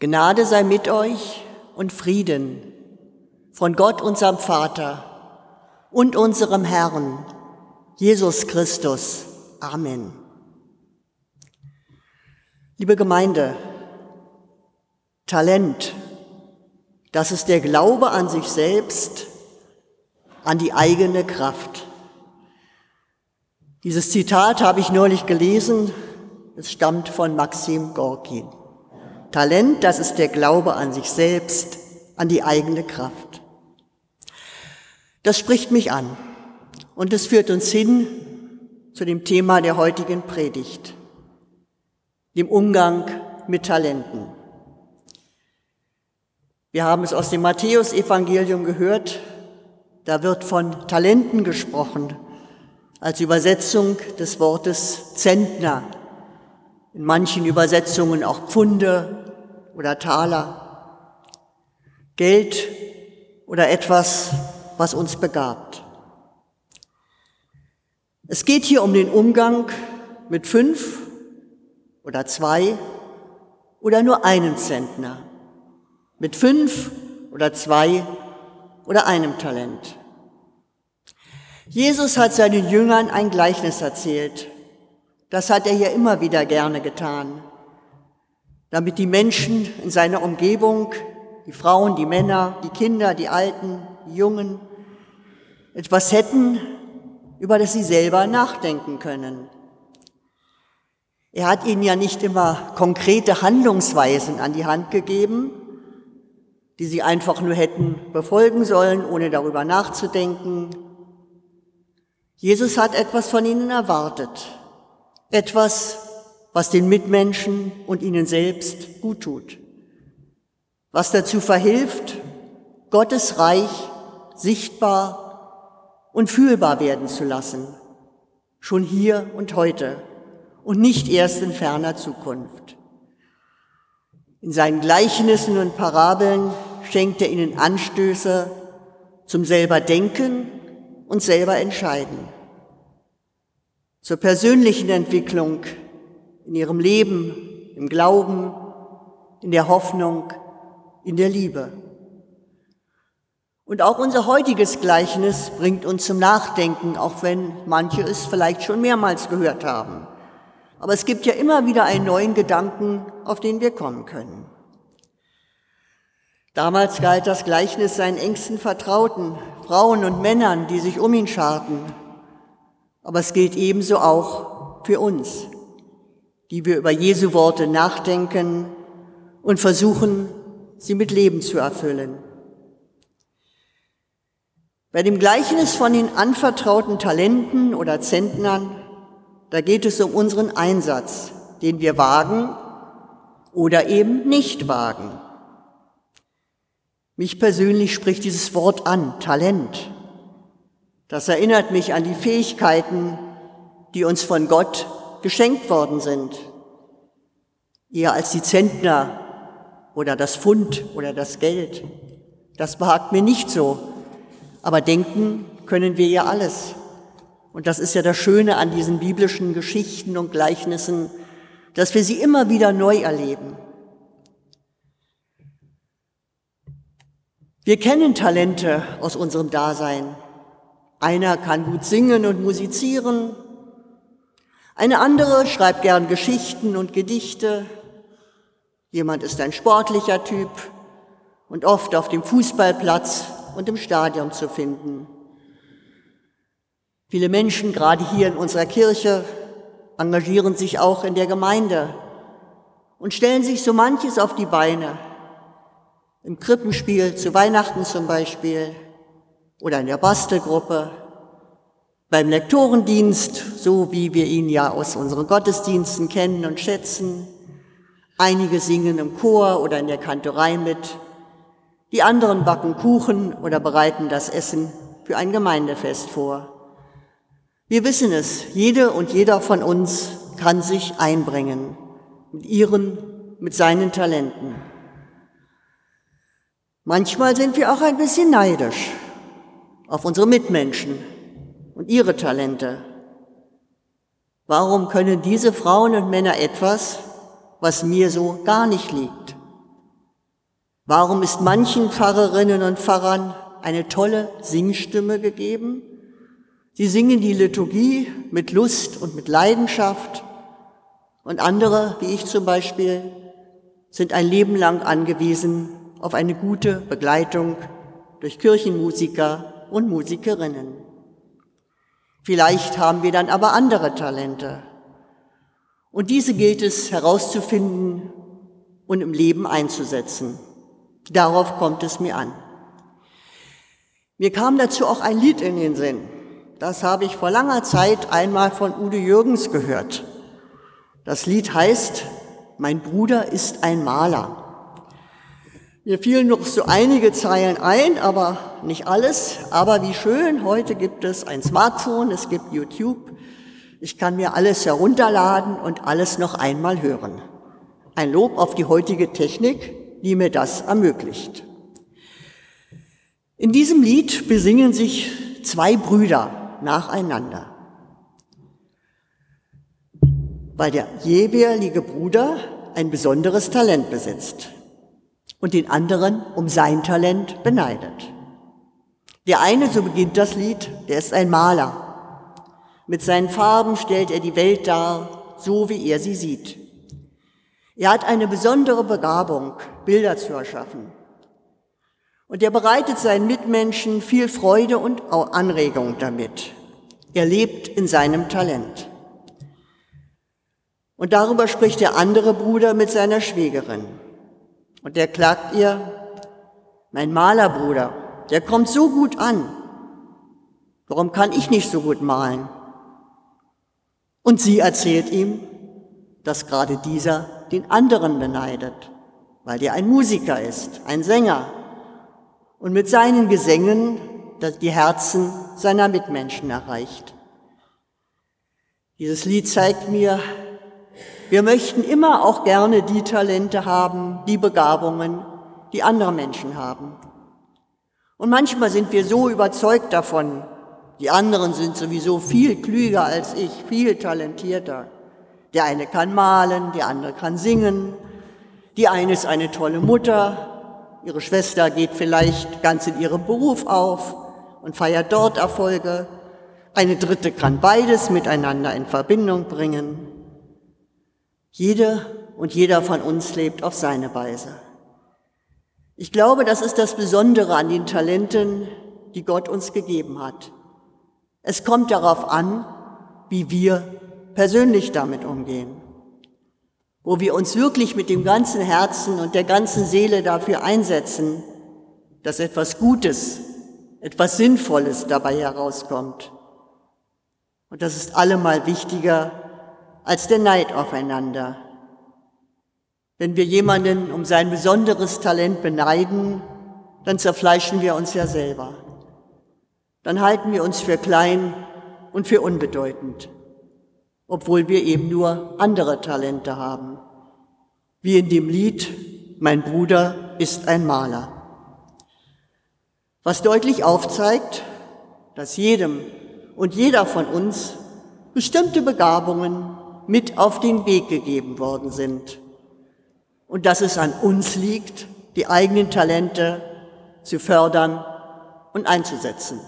Gnade sei mit euch und Frieden von Gott, unserem Vater und unserem Herrn, Jesus Christus. Amen. Liebe Gemeinde, Talent, das ist der Glaube an sich selbst, an die eigene Kraft. Dieses Zitat habe ich neulich gelesen, es stammt von Maxim Gorki. Talent, das ist der Glaube an sich selbst, an die eigene Kraft. Das spricht mich an und es führt uns hin zu dem Thema der heutigen Predigt, dem Umgang mit Talenten. Wir haben es aus dem Matthäusevangelium gehört, da wird von Talenten gesprochen, als Übersetzung des Wortes Zentner, in manchen Übersetzungen auch Pfunde oder Taler, Geld oder etwas, was uns begabt. Es geht hier um den Umgang mit fünf oder zwei oder nur einem Zentner, mit fünf oder zwei oder einem Talent. Jesus hat seinen Jüngern ein Gleichnis erzählt. Das hat er ja immer wieder gerne getan, damit die Menschen in seiner Umgebung, die Frauen, die Männer, die Kinder, die Alten, die Jungen, etwas hätten, über das sie selber nachdenken können. Er hat ihnen ja nicht immer konkrete Handlungsweisen an die Hand gegeben, die sie einfach nur hätten befolgen sollen, ohne darüber nachzudenken. Jesus hat etwas von ihnen erwartet, etwas, was den Mitmenschen und ihnen selbst gut tut, was dazu verhilft, Gottes Reich sichtbar und fühlbar werden zu lassen, schon hier und heute und nicht erst in ferner Zukunft. In seinen Gleichnissen und Parabeln schenkt er ihnen Anstöße zum selber Denken und selber entscheiden. Zur persönlichen Entwicklung in ihrem Leben, im Glauben, in der Hoffnung, in der Liebe. Und auch unser heutiges Gleichnis bringt uns zum Nachdenken, auch wenn manche es vielleicht schon mehrmals gehört haben. Aber es gibt ja immer wieder einen neuen Gedanken, auf den wir kommen können. Damals galt das Gleichnis seinen engsten Vertrauten, Frauen und Männern, die sich um ihn scharten. Aber es gilt ebenso auch für uns, die wir über Jesu Worte nachdenken und versuchen, sie mit Leben zu erfüllen. Bei dem Gleichnis von den anvertrauten Talenten oder Zentnern, da geht es um unseren Einsatz, den wir wagen oder eben nicht wagen. Mich persönlich spricht dieses Wort an, Talent. Das erinnert mich an die Fähigkeiten, die uns von Gott geschenkt worden sind. Eher als die Zentner oder das Pfund oder das Geld. Das behagt mir nicht so. Aber denken können wir ja alles. Und das ist ja das Schöne an diesen biblischen Geschichten und Gleichnissen, dass wir sie immer wieder neu erleben. Wir kennen Talente aus unserem Dasein. Einer kann gut singen und musizieren. Eine andere schreibt gern Geschichten und Gedichte. Jemand ist ein sportlicher Typ und oft auf dem Fußballplatz und im Stadion zu finden. Viele Menschen, gerade hier in unserer Kirche, engagieren sich auch in der Gemeinde und stellen sich so manches auf die Beine im Krippenspiel zu Weihnachten zum Beispiel oder in der Bastelgruppe, beim Lektorendienst, so wie wir ihn ja aus unseren Gottesdiensten kennen und schätzen. Einige singen im Chor oder in der Kantorei mit. Die anderen backen Kuchen oder bereiten das Essen für ein Gemeindefest vor. Wir wissen es, jede und jeder von uns kann sich einbringen mit ihren, mit seinen Talenten. Manchmal sind wir auch ein bisschen neidisch auf unsere Mitmenschen und ihre Talente. Warum können diese Frauen und Männer etwas, was mir so gar nicht liegt? Warum ist manchen Pfarrerinnen und Pfarrern eine tolle Singstimme gegeben? Sie singen die Liturgie mit Lust und mit Leidenschaft und andere, wie ich zum Beispiel, sind ein Leben lang angewiesen auf eine gute Begleitung durch Kirchenmusiker und Musikerinnen. Vielleicht haben wir dann aber andere Talente. Und diese gilt es herauszufinden und im Leben einzusetzen. Darauf kommt es mir an. Mir kam dazu auch ein Lied in den Sinn. Das habe ich vor langer Zeit einmal von Udo Jürgens gehört. Das Lied heißt, mein Bruder ist ein Maler. Mir fielen noch so einige Zeilen ein, aber nicht alles. Aber wie schön, heute gibt es ein Smartphone, es gibt YouTube. Ich kann mir alles herunterladen und alles noch einmal hören. Ein Lob auf die heutige Technik, die mir das ermöglicht. In diesem Lied besingen sich zwei Brüder nacheinander. Weil der jeweilige Bruder ein besonderes Talent besitzt und den anderen um sein Talent beneidet. Der eine, so beginnt das Lied, der ist ein Maler. Mit seinen Farben stellt er die Welt dar, so wie er sie sieht. Er hat eine besondere Begabung, Bilder zu erschaffen. Und er bereitet seinen Mitmenschen viel Freude und Anregung damit. Er lebt in seinem Talent. Und darüber spricht der andere Bruder mit seiner Schwägerin. Und der klagt ihr, mein Malerbruder, der kommt so gut an. Warum kann ich nicht so gut malen? Und sie erzählt ihm, dass gerade dieser den anderen beneidet, weil der ein Musiker ist, ein Sänger und mit seinen Gesängen die Herzen seiner Mitmenschen erreicht. Dieses Lied zeigt mir, wir möchten immer auch gerne die Talente haben, die Begabungen, die andere Menschen haben. Und manchmal sind wir so überzeugt davon, die anderen sind sowieso viel klüger als ich, viel talentierter. Der eine kann malen, der andere kann singen, die eine ist eine tolle Mutter, ihre Schwester geht vielleicht ganz in ihrem Beruf auf und feiert dort Erfolge, eine dritte kann beides miteinander in Verbindung bringen. Jede und jeder von uns lebt auf seine Weise. Ich glaube, das ist das Besondere an den Talenten, die Gott uns gegeben hat. Es kommt darauf an, wie wir persönlich damit umgehen, wo wir uns wirklich mit dem ganzen Herzen und der ganzen Seele dafür einsetzen, dass etwas Gutes, etwas Sinnvolles dabei herauskommt. Und das ist allemal wichtiger als der Neid aufeinander. Wenn wir jemanden um sein besonderes Talent beneiden, dann zerfleischen wir uns ja selber. Dann halten wir uns für klein und für unbedeutend, obwohl wir eben nur andere Talente haben. Wie in dem Lied, mein Bruder ist ein Maler. Was deutlich aufzeigt, dass jedem und jeder von uns bestimmte Begabungen mit auf den Weg gegeben worden sind. Und dass es an uns liegt, die eigenen Talente zu fördern und einzusetzen.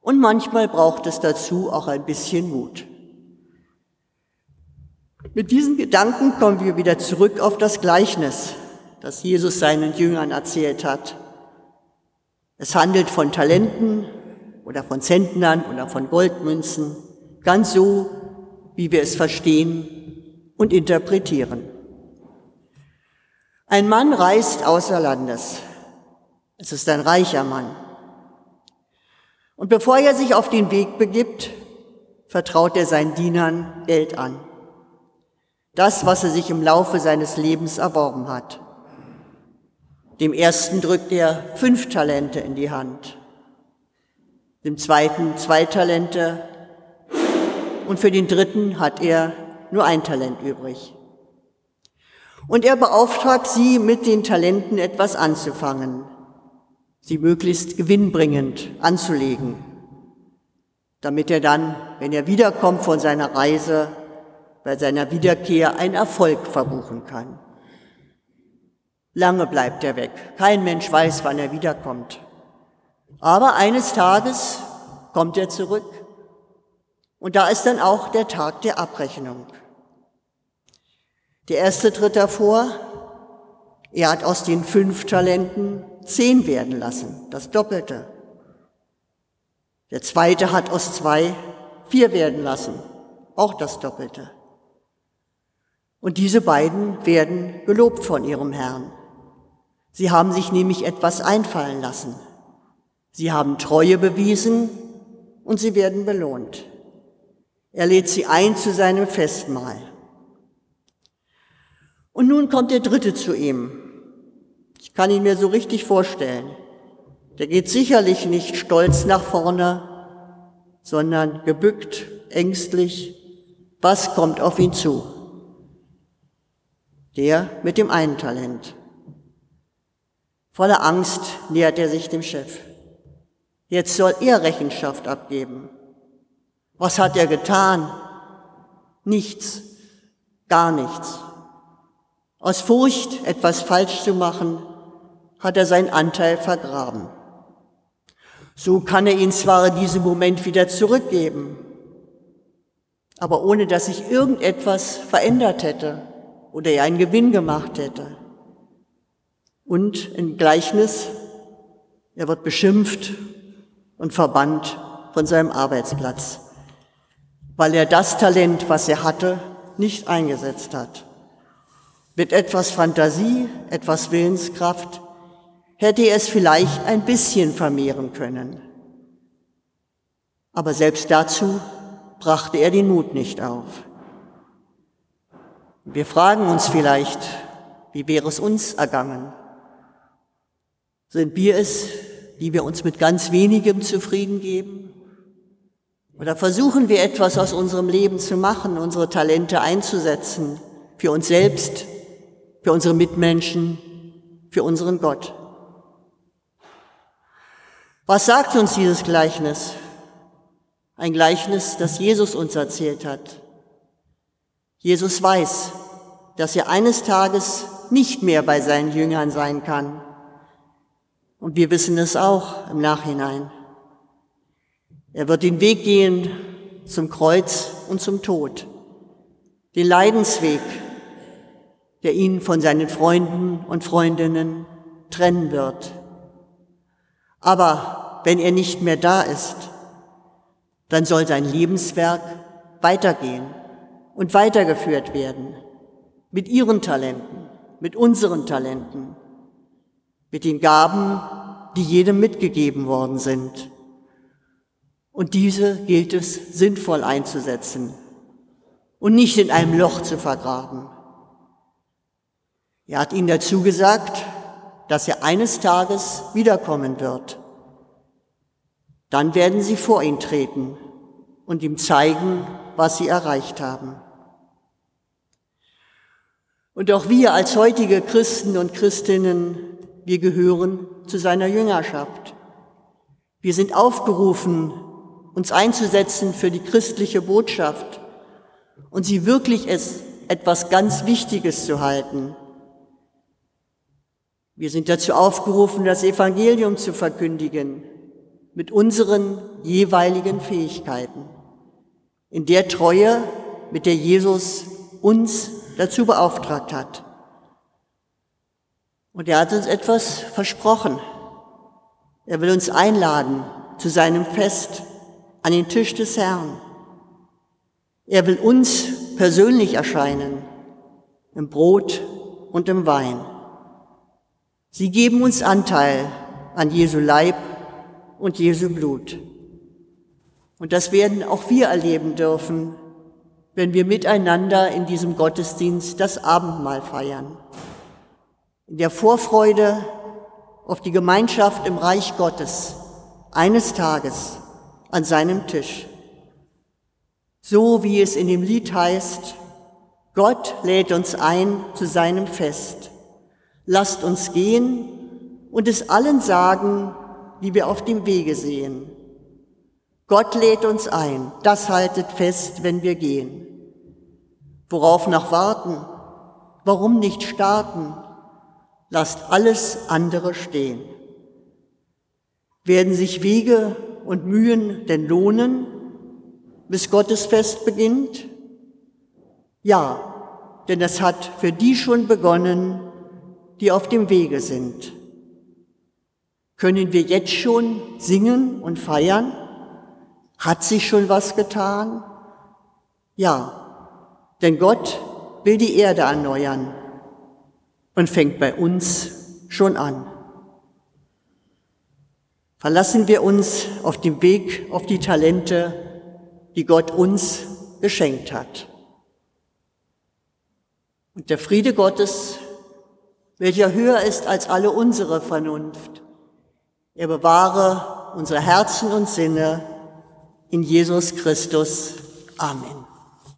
Und manchmal braucht es dazu auch ein bisschen Mut. Mit diesen Gedanken kommen wir wieder zurück auf das Gleichnis, das Jesus seinen Jüngern erzählt hat. Es handelt von Talenten oder von Zentnern oder von Goldmünzen, ganz so, wie wir es verstehen und interpretieren. Ein Mann reist außer Landes. Es ist ein reicher Mann. Und bevor er sich auf den Weg begibt, vertraut er seinen Dienern Geld an. Das, was er sich im Laufe seines Lebens erworben hat. Dem ersten drückt er fünf Talente in die Hand, dem zweiten zwei Talente, und für den dritten hat er nur ein Talent übrig. Und er beauftragt sie, mit den Talenten etwas anzufangen, sie möglichst gewinnbringend anzulegen, damit er dann, wenn er wiederkommt von seiner Reise, bei seiner Wiederkehr einen Erfolg verbuchen kann. Lange bleibt er weg. Kein Mensch weiß, wann er wiederkommt. Aber eines Tages kommt er zurück. Und da ist dann auch der Tag der Abrechnung. Der erste tritt hervor. Er hat aus den fünf Talenten zehn werden lassen, das Doppelte. Der zweite hat aus zwei vier werden lassen, auch das Doppelte. Und diese beiden werden gelobt von ihrem Herrn. Sie haben sich nämlich etwas einfallen lassen. Sie haben Treue bewiesen und sie werden belohnt. Er lädt sie ein zu seinem Festmahl. Und nun kommt der Dritte zu ihm. Ich kann ihn mir so richtig vorstellen. Der geht sicherlich nicht stolz nach vorne, sondern gebückt, ängstlich. Was kommt auf ihn zu? Der mit dem einen Talent. Voller Angst nähert er sich dem Chef. Jetzt soll er Rechenschaft abgeben. Was hat er getan? Nichts, gar nichts. Aus Furcht, etwas falsch zu machen, hat er seinen Anteil vergraben. So kann er ihn zwar in diesem Moment wieder zurückgeben, aber ohne dass sich irgendetwas verändert hätte oder er einen Gewinn gemacht hätte. Und im Gleichnis, er wird beschimpft und verbannt von seinem Arbeitsplatz, weil er das Talent, was er hatte, nicht eingesetzt hat. Mit etwas Fantasie, etwas Willenskraft hätte er es vielleicht ein bisschen vermehren können. Aber selbst dazu brachte er den Mut nicht auf. Wir fragen uns vielleicht, wie wäre es uns ergangen? Sind wir es, die wir uns mit ganz wenigem zufrieden geben? Oder versuchen wir etwas aus unserem Leben zu machen, unsere Talente einzusetzen, für uns selbst, für unsere Mitmenschen, für unseren Gott? Was sagt uns dieses Gleichnis? Ein Gleichnis, das Jesus uns erzählt hat. Jesus weiß, dass er eines Tages nicht mehr bei seinen Jüngern sein kann. Und wir wissen es auch im Nachhinein. Er wird den Weg gehen zum Kreuz und zum Tod, den Leidensweg, der ihn von seinen Freunden und Freundinnen trennen wird. Aber wenn er nicht mehr da ist, dann soll sein Lebenswerk weitergehen und weitergeführt werden mit ihren Talenten, mit unseren Talenten, mit den Gaben, die jedem mitgegeben worden sind. Und diese gilt es sinnvoll einzusetzen und nicht in einem Loch zu vergraben. Er hat ihnen dazu gesagt, dass er eines Tages wiederkommen wird. Dann werden sie vor ihn treten und ihm zeigen, was sie erreicht haben. Und auch wir als heutige Christen und Christinnen, wir gehören zu seiner Jüngerschaft. Wir sind aufgerufen, uns einzusetzen für die christliche Botschaft und sie wirklich als etwas ganz Wichtiges zu halten. Wir sind dazu aufgerufen, das Evangelium zu verkündigen mit unseren jeweiligen Fähigkeiten, in der Treue, mit der Jesus uns dazu beauftragt hat. Und er hat uns etwas versprochen. Er will uns einladen zu seinem Fest an den Tisch des Herrn. Er will uns persönlich erscheinen im Brot und im Wein. Sie geben uns Anteil an Jesu Leib und Jesu Blut. Und das werden auch wir erleben dürfen, wenn wir miteinander in diesem Gottesdienst das Abendmahl feiern. In der Vorfreude auf die Gemeinschaft im Reich Gottes eines Tages an seinem Tisch. So wie es in dem Lied heißt, Gott lädt uns ein zu seinem Fest. Lasst uns gehen und es allen sagen, wie wir auf dem Wege sehen. Gott lädt uns ein, das haltet fest, wenn wir gehen. Worauf noch warten? Warum nicht starten? lasst alles andere stehen. Werden sich Wege und Mühen denn lohnen, bis Gottes Fest beginnt? Ja, denn es hat für die schon begonnen, die auf dem Wege sind. Können wir jetzt schon singen und feiern? Hat sich schon was getan? Ja, denn Gott will die Erde erneuern und fängt bei uns schon an. Verlassen wir uns auf dem Weg auf die Talente, die Gott uns geschenkt hat. Und der Friede Gottes, welcher höher ist als alle unsere Vernunft, er bewahre unsere Herzen und Sinne in Jesus Christus. Amen.